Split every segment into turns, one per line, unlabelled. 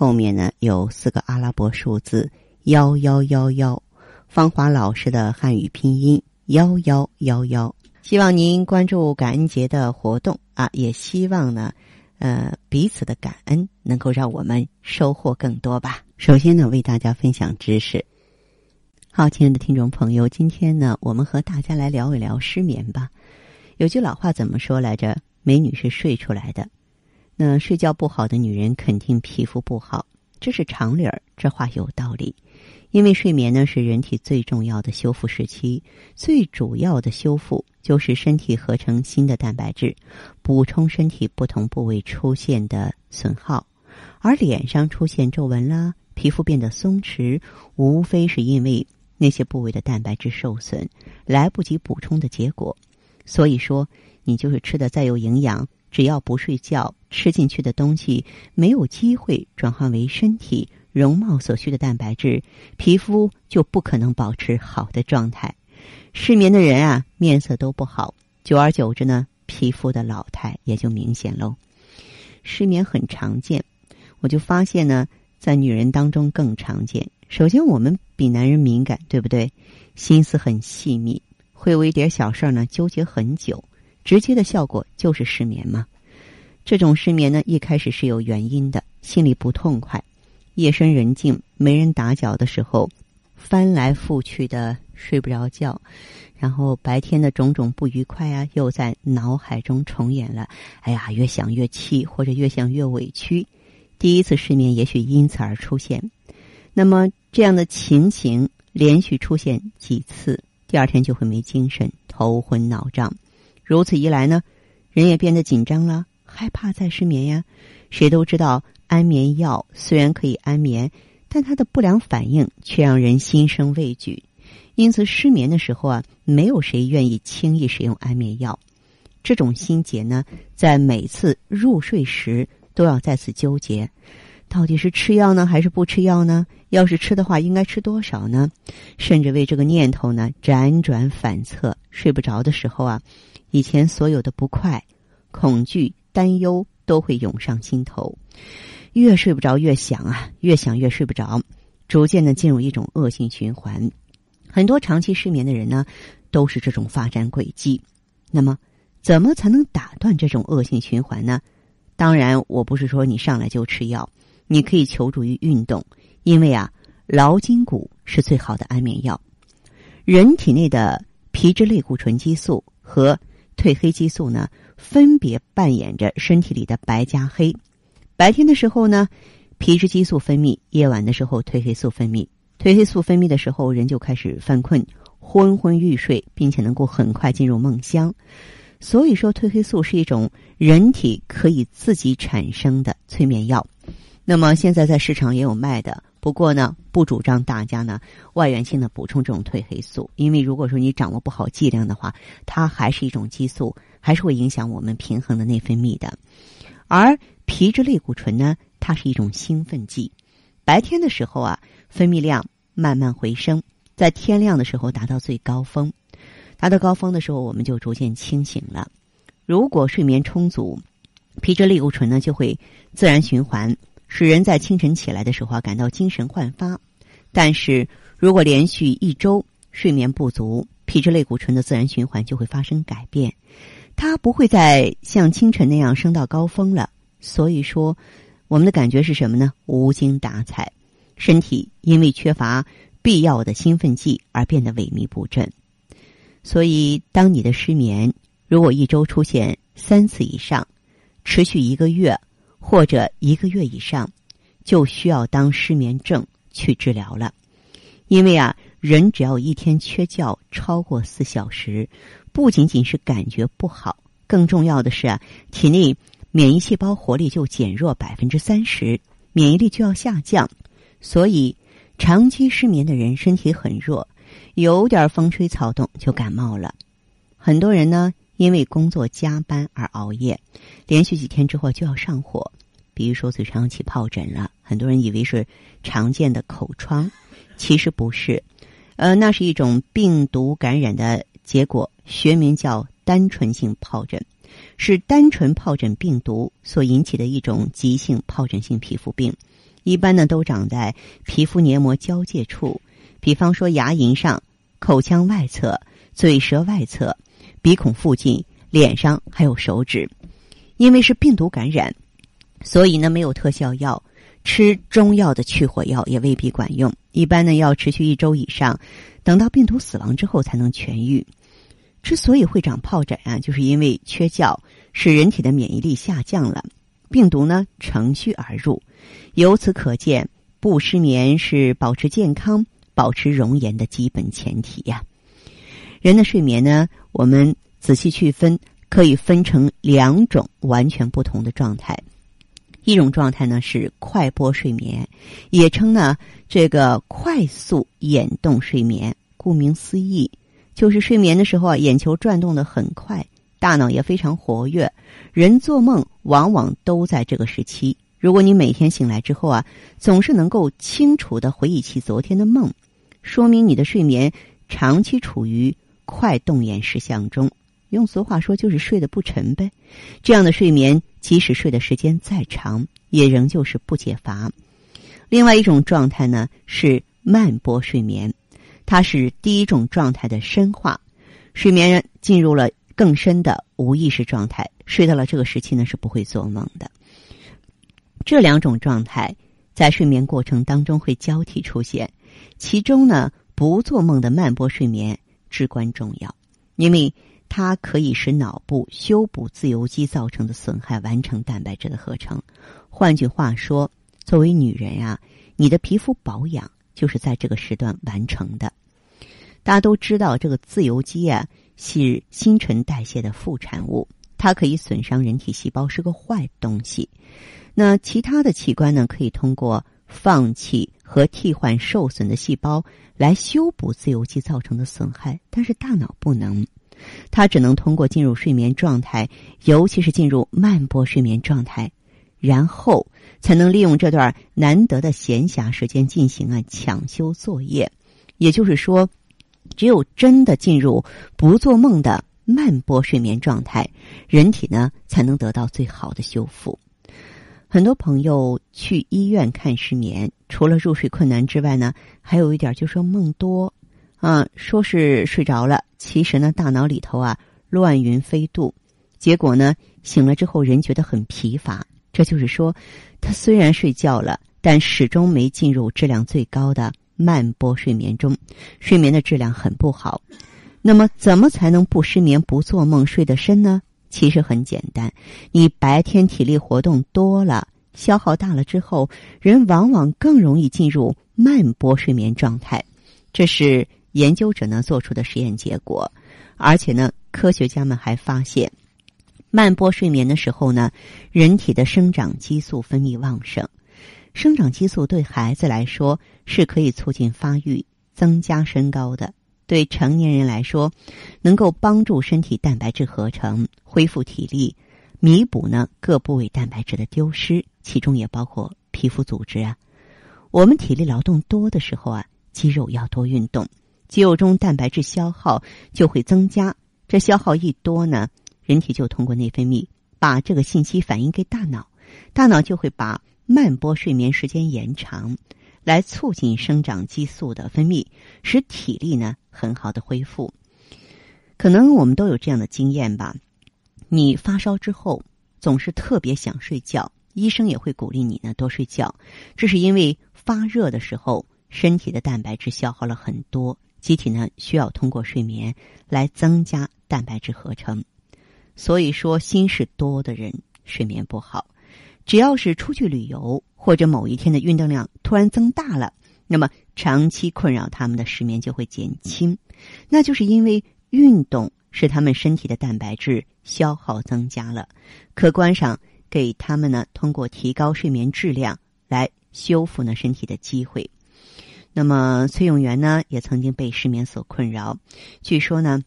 后面呢有四个阿拉伯数字幺幺幺幺，芳华老师的汉语拼音幺幺幺幺。希望您关注感恩节的活动啊，也希望呢，呃，彼此的感恩能够让我们收获更多吧。首先呢，为大家分享知识。好，亲爱的听众朋友，今天呢，我们和大家来聊一聊失眠吧。有句老话怎么说来着？美女是睡出来的。那睡觉不好的女人肯定皮肤不好，这是常理儿。这话有道理，因为睡眠呢是人体最重要的修复时期，最主要的修复就是身体合成新的蛋白质，补充身体不同部位出现的损耗。而脸上出现皱纹啦，皮肤变得松弛，无非是因为那些部位的蛋白质受损，来不及补充的结果。所以说，你就是吃的再有营养。只要不睡觉，吃进去的东西没有机会转化为身体容貌所需的蛋白质，皮肤就不可能保持好的状态。失眠的人啊，面色都不好，久而久之呢，皮肤的老态也就明显喽。失眠很常见，我就发现呢，在女人当中更常见。首先，我们比男人敏感，对不对？心思很细密，会为一点小事呢纠结很久。直接的效果就是失眠嘛。这种失眠呢，一开始是有原因的，心里不痛快，夜深人静没人打搅的时候，翻来覆去的睡不着觉，然后白天的种种不愉快啊，又在脑海中重演了。哎呀，越想越气，或者越想越委屈。第一次失眠也许因此而出现。那么这样的情形连续出现几次，第二天就会没精神，头昏脑胀。如此一来呢，人也变得紧张了，害怕再失眠呀。谁都知道，安眠药虽然可以安眠，但它的不良反应却让人心生畏惧。因此，失眠的时候啊，没有谁愿意轻易使用安眠药。这种心结呢，在每次入睡时都要再次纠结：到底是吃药呢，还是不吃药呢？要是吃的话，应该吃多少呢？甚至为这个念头呢，辗转反侧，睡不着的时候啊。以前所有的不快、恐惧、担忧都会涌上心头，越睡不着越想啊，越想越睡不着，逐渐的进入一种恶性循环。很多长期失眠的人呢，都是这种发展轨迹。那么，怎么才能打断这种恶性循环呢？当然，我不是说你上来就吃药，你可以求助于运动，因为啊，劳筋骨是最好的安眠药。人体内的皮质类固醇激素和褪黑激素呢，分别扮演着身体里的白加黑。白天的时候呢，皮质激素分泌；夜晚的时候，褪黑素分泌。褪黑素分泌的时候，人就开始犯困、昏昏欲睡，并且能够很快进入梦乡。所以说，褪黑素是一种人体可以自己产生的催眠药。那么现在在市场也有卖的。不过呢，不主张大家呢外源性的补充这种褪黑素，因为如果说你掌握不好剂量的话，它还是一种激素，还是会影响我们平衡的内分泌的。而皮质类固醇呢，它是一种兴奋剂，白天的时候啊，分泌量慢慢回升，在天亮的时候达到最高峰，达到高峰的时候，我们就逐渐清醒了。如果睡眠充足，皮质类固醇呢就会自然循环。使人在清晨起来的时候啊感到精神焕发，但是如果连续一周睡眠不足，皮质类固醇的自然循环就会发生改变，它不会再像清晨那样升到高峰了。所以说，我们的感觉是什么呢？无精打采，身体因为缺乏必要的兴奋剂而变得萎靡不振。所以，当你的失眠如果一周出现三次以上，持续一个月。或者一个月以上，就需要当失眠症去治疗了。因为啊，人只要一天缺觉超过四小时，不仅仅是感觉不好，更重要的是啊，体内免疫细胞活力就减弱百分之三十，免疫力就要下降。所以长期失眠的人身体很弱，有点风吹草动就感冒了。很多人呢，因为工作加班而熬夜，连续几天之后就要上火，比如说嘴上起疱疹了。很多人以为是常见的口疮，其实不是，呃，那是一种病毒感染的结果，学名叫单纯性疱疹，是单纯疱疹病毒所引起的一种急性疱疹性皮肤病。一般呢，都长在皮肤黏膜交界处，比方说牙龈上、口腔外侧、嘴舌外侧。鼻孔附近、脸上还有手指，因为是病毒感染，所以呢没有特效药，吃中药的去火药也未必管用。一般呢要持续一周以上，等到病毒死亡之后才能痊愈。之所以会长疱疹啊，就是因为缺觉，使人体的免疫力下降了，病毒呢乘虚而入。由此可见，不失眠是保持健康、保持容颜的基本前提呀。人的睡眠呢，我们仔细去分，可以分成两种完全不同的状态。一种状态呢是快波睡眠，也称呢这个快速眼动睡眠。顾名思义，就是睡眠的时候啊，眼球转动的很快，大脑也非常活跃。人做梦往往都在这个时期。如果你每天醒来之后啊，总是能够清楚的回忆起昨天的梦，说明你的睡眠长期处于。快动眼时相中，用俗话说就是睡得不沉呗。这样的睡眠，即使睡的时间再长，也仍旧是不解乏。另外一种状态呢是慢波睡眠，它是第一种状态的深化，睡眠进入了更深的无意识状态，睡到了这个时期呢是不会做梦的。这两种状态在睡眠过程当中会交替出现，其中呢不做梦的慢波睡眠。至关重要，因为它可以使脑部修补自由基造成的损害，完成蛋白质的合成。换句话说，作为女人呀，你的皮肤保养就是在这个时段完成的。大家都知道，这个自由基啊是新陈代谢的副产物，它可以损伤人体细胞，是个坏东西。那其他的器官呢，可以通过放弃。和替换受损的细胞来修补自由基造成的损害，但是大脑不能，它只能通过进入睡眠状态，尤其是进入慢波睡眠状态，然后才能利用这段难得的闲暇时间进行啊抢修作业。也就是说，只有真的进入不做梦的慢波睡眠状态，人体呢才能得到最好的修复。很多朋友去医院看失眠，除了入睡困难之外呢，还有一点就说梦多，啊，说是睡着了，其实呢大脑里头啊乱云飞渡，结果呢醒了之后人觉得很疲乏，这就是说他虽然睡觉了，但始终没进入质量最高的慢波睡眠中，睡眠的质量很不好。那么怎么才能不失眠、不做梦、睡得深呢？其实很简单，你白天体力活动多了，消耗大了之后，人往往更容易进入慢波睡眠状态。这是研究者呢做出的实验结果，而且呢，科学家们还发现，慢波睡眠的时候呢，人体的生长激素分泌旺盛。生长激素对孩子来说是可以促进发育、增加身高的。对成年人来说，能够帮助身体蛋白质合成、恢复体力、弥补呢各部位蛋白质的丢失，其中也包括皮肤组织啊。我们体力劳动多的时候啊，肌肉要多运动，肌肉中蛋白质消耗就会增加。这消耗一多呢，人体就通过内分泌把这个信息反映给大脑，大脑就会把慢波睡眠时间延长。来促进生长激素的分泌，使体力呢很好的恢复。可能我们都有这样的经验吧？你发烧之后总是特别想睡觉，医生也会鼓励你呢多睡觉。这是因为发热的时候，身体的蛋白质消耗了很多，机体呢需要通过睡眠来增加蛋白质合成。所以说，心事多的人睡眠不好。只要是出去旅游，或者某一天的运动量突然增大了，那么长期困扰他们的失眠就会减轻。那就是因为运动使他们身体的蛋白质消耗增加了，客观上给他们呢通过提高睡眠质量来修复呢身体的机会。那么崔永元呢，也曾经被失眠所困扰。据说呢，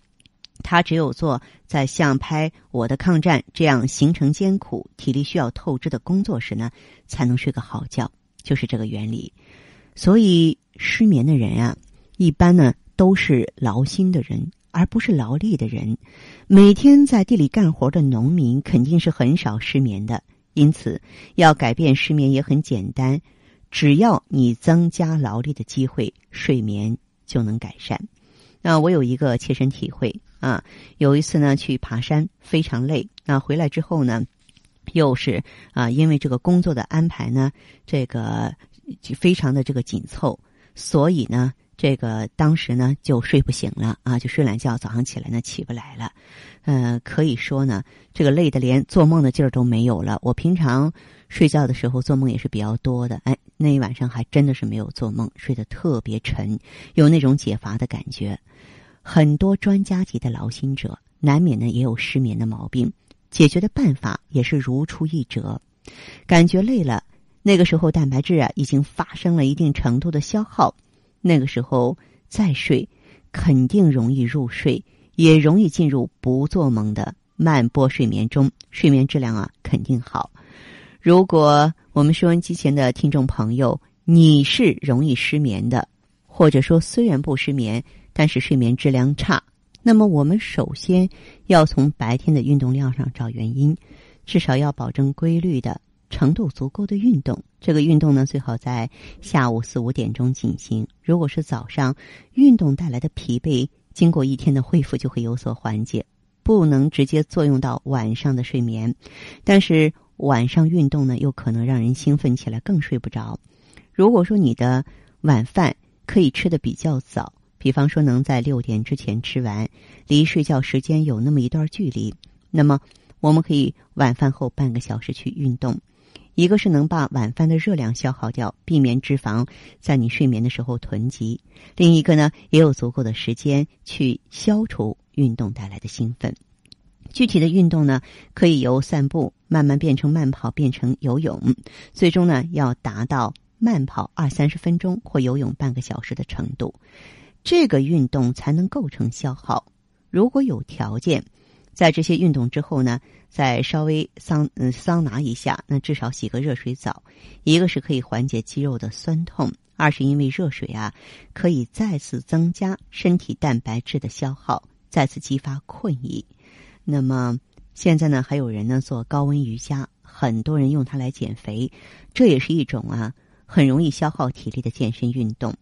他只有做在像拍《我的抗战》这样行程艰苦、体力需要透支的工作时呢，才能睡个好觉，就是这个原理。所以失眠的人啊，一般呢都是劳心的人，而不是劳力的人。每天在地里干活的农民肯定是很少失眠的。因此，要改变失眠也很简单。只要你增加劳力的机会，睡眠就能改善。那我有一个切身体会啊，有一次呢去爬山，非常累。那回来之后呢，又是啊，因为这个工作的安排呢，这个就非常的这个紧凑，所以呢。这个当时呢就睡不醒了啊，就睡懒觉，早上起来呢起不来了，呃，可以说呢，这个累的连做梦的劲儿都没有了。我平常睡觉的时候做梦也是比较多的，哎，那一晚上还真的是没有做梦，睡得特别沉，有那种解乏的感觉。很多专家级的劳心者难免呢也有失眠的毛病，解决的办法也是如出一辙。感觉累了，那个时候蛋白质啊已经发生了一定程度的消耗。那个时候再睡，肯定容易入睡，也容易进入不做梦的慢波睡眠中，睡眠质量啊肯定好。如果我们收音机前的听众朋友，你是容易失眠的，或者说虽然不失眠，但是睡眠质量差，那么我们首先要从白天的运动量上找原因，至少要保证规律的。程度足够的运动，这个运动呢最好在下午四五点钟进行。如果是早上运动带来的疲惫，经过一天的恢复就会有所缓解，不能直接作用到晚上的睡眠。但是晚上运动呢，又可能让人兴奋起来，更睡不着。如果说你的晚饭可以吃的比较早，比方说能在六点之前吃完，离睡觉时间有那么一段距离，那么我们可以晚饭后半个小时去运动。一个是能把晚饭的热量消耗掉，避免脂肪在你睡眠的时候囤积；另一个呢，也有足够的时间去消除运动带来的兴奋。具体的运动呢，可以由散步慢慢变成慢跑，变成游泳，最终呢要达到慢跑二三十分钟或游泳半个小时的程度，这个运动才能构成消耗。如果有条件。在这些运动之后呢，再稍微桑嗯桑拿一下，那至少洗个热水澡，一个是可以缓解肌肉的酸痛，二是因为热水啊可以再次增加身体蛋白质的消耗，再次激发困意。那么现在呢，还有人呢做高温瑜伽，很多人用它来减肥，这也是一种啊很容易消耗体力的健身运动。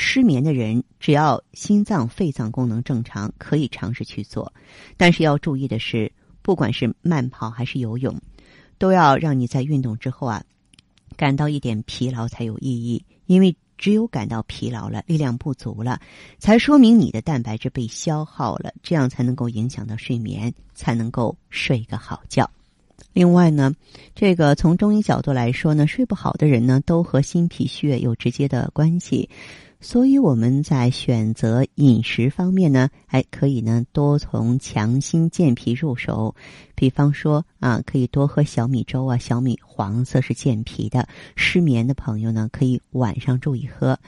失眠的人，只要心脏、肺脏功能正常，可以尝试去做。但是要注意的是，不管是慢跑还是游泳，都要让你在运动之后啊，感到一点疲劳才有意义。因为只有感到疲劳了、力量不足了，才说明你的蛋白质被消耗了，这样才能够影响到睡眠，才能够睡个好觉。另外呢，这个从中医角度来说呢，睡不好的人呢，都和心脾血有直接的关系。所以我们在选择饮食方面呢，还可以呢多从强心健脾入手。比方说啊，可以多喝小米粥啊，小米黄色是健脾的。失眠的朋友呢，可以晚上注意喝。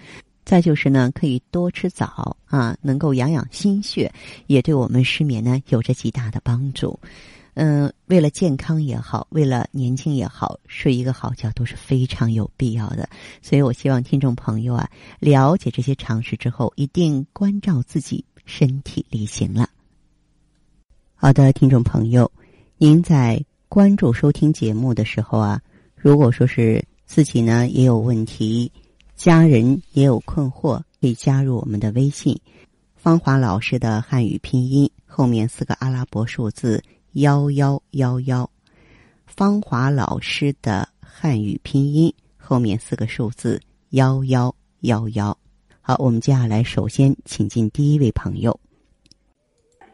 再就是呢，可以多吃枣啊，能够养养心血，也对我们失眠呢有着极大的帮助。嗯，为了健康也好，为了年轻也好，睡一个好觉都是非常有必要的。所以我希望听众朋友啊，了解这些常识之后，一定关照自己身体力行了。好的，听众朋友，您在关注收听节目的时候啊，如果说是自己呢也有问题，家人也有困惑，可以加入我们的微信“芳华老师”的汉语拼音后面四个阿拉伯数字。幺幺幺幺，芳华老师的汉语拼音后面四个数字幺幺幺幺。好，我们接下来首先请进第一位朋友。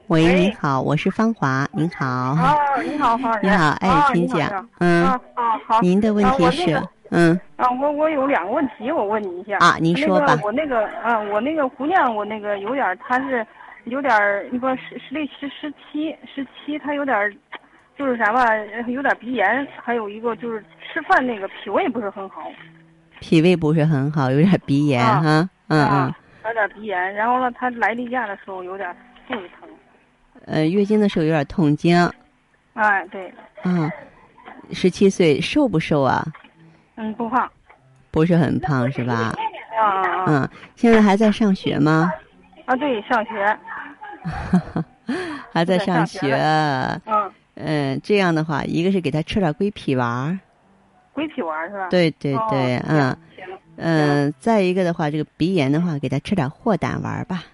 喂，你好，我是芳华，您好。
啊，你好，芳
你好，哎，请讲。嗯。
啊好。
您的问题是？嗯。
啊，我我有两个问题，我问你一下。
啊，您说吧。
我那个，啊，我那个姑娘，我那个有点，她是。有点儿，你说十十六十十七十七，他有点儿，就是啥吧，有点鼻炎，还有一个就是吃饭那个脾胃不是很好。
脾胃不是很好，有点鼻炎哈，嗯嗯。
有点鼻炎，然后呢，他来例假的时候有点肚子疼。
呃，月经的时候有点痛经。
哎，对。
嗯，十七岁瘦不瘦啊？
嗯，不胖。
不是很胖是吧？
啊
嗯，现在还在上学吗？
啊，对，上学。
还在上
学。
嗯。嗯，这样的话，一个是给他吃点龟皮丸。
龟皮丸是吧？
对对对，嗯。嗯，再一个的话，这个鼻炎的话，给他吃点霍胆丸吧。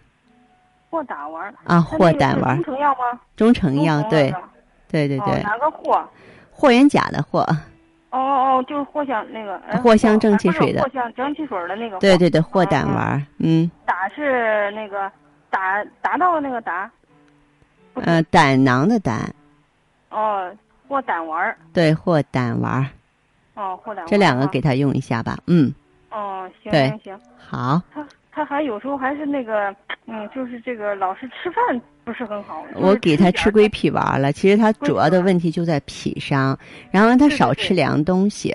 霍胆丸。
啊，霍胆丸。
中成药吗？
中成药，对。对对对。
哪个霍？
霍元甲的霍。
哦哦哦，就是藿香那个。
藿香正气水的。
藿香正气水的那个。
对对对，霍胆丸，嗯。
打是那个打达到那个达。
呃，胆囊的胆。
哦，或胆丸。
对，或胆丸。
哦，或胆丸。
这两个给他用一下吧，嗯。
哦，行行行，
好。
他他还有时候还是那个，嗯，就是这个老是吃饭不是很好。
我给他吃归脾丸了，其实他主要的问题就在脾上，然后让他少吃凉东西。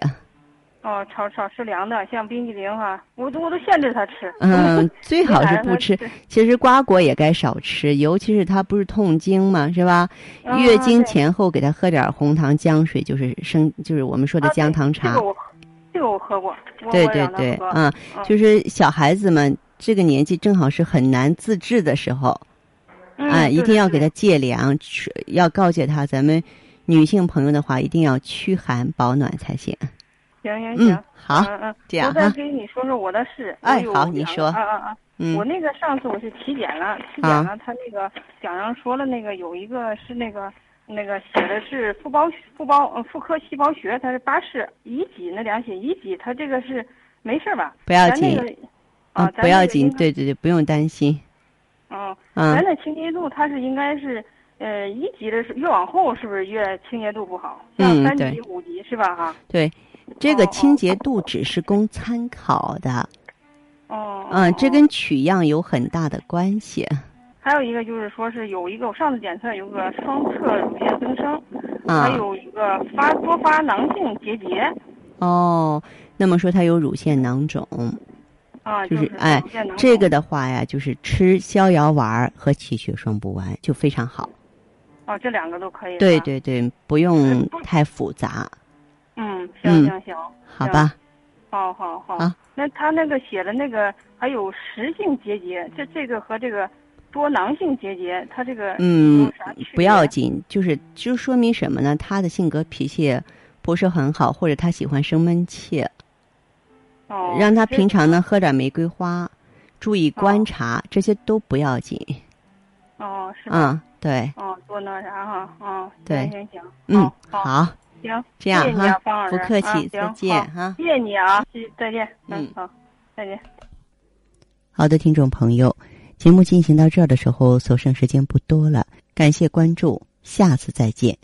哦，少少吃凉的，像冰激凌哈，我都我都限制他吃。
嗯，最好是不吃。其实瓜果也该少吃，尤其是他不是痛经嘛，是吧？月经前后给他喝点红糖姜水，就是生，就是我们说的姜糖茶。
这个我喝过，
对对对，嗯，就是小孩子们这个年纪正好是很难自制的时候，
啊，
一定要给他借凉，要告诫他，咱们女性朋友的话一定要驱寒保暖才行。
行行行，
好，
嗯嗯，
这样
我再跟你说说我的事。
哎，好，你说。
啊啊啊！
嗯，
我那个上次我是体检了，体检了，他那个讲上说了，那个有一个是那个。那个写的是腹包腹包呃妇科细胞学，它是八式乙级，那两写乙级，它这个是没事吧？
不要紧，
啊，
不要紧，对对对，不用担心。
嗯，咱的清洁度它是应该是呃一级的是越往后是不是越清洁度不好？像三级五级是吧？哈。
对，这个清洁度只是供参考的。
哦。
嗯，这跟取样有很大的关系。
还有一个就是说是有一个我上次检测有个双侧乳腺增生，啊还有一个发多发囊性结节。
哦，那么说它有乳腺囊肿。
啊，
就是哎，这个的话呀，就是吃逍遥丸和气血双补丸就非常好。
哦，这两个都可以。
对对对，不用太复杂。
嗯，行行行，
好吧。
好好好。啊，那他那个写的那个还有实性结节，这这个和这个。多囊性结节，他这个
嗯不要紧，就是就说明什么呢？他的性格脾气不是很好，或者他喜欢生闷气。
哦，
让他平常呢喝点玫瑰花，注意观察，这些都不要紧。
哦，是
嗯，对。
哦，多那啥哈，哦，
对，
行行，
嗯，
好，行，
这样
哈，
不客气，再见哈，
谢谢你啊，再见，嗯，好，再见。
好的，听众朋友。节目进行到这儿的时候，所剩时间不多了。感谢关注，下次再见。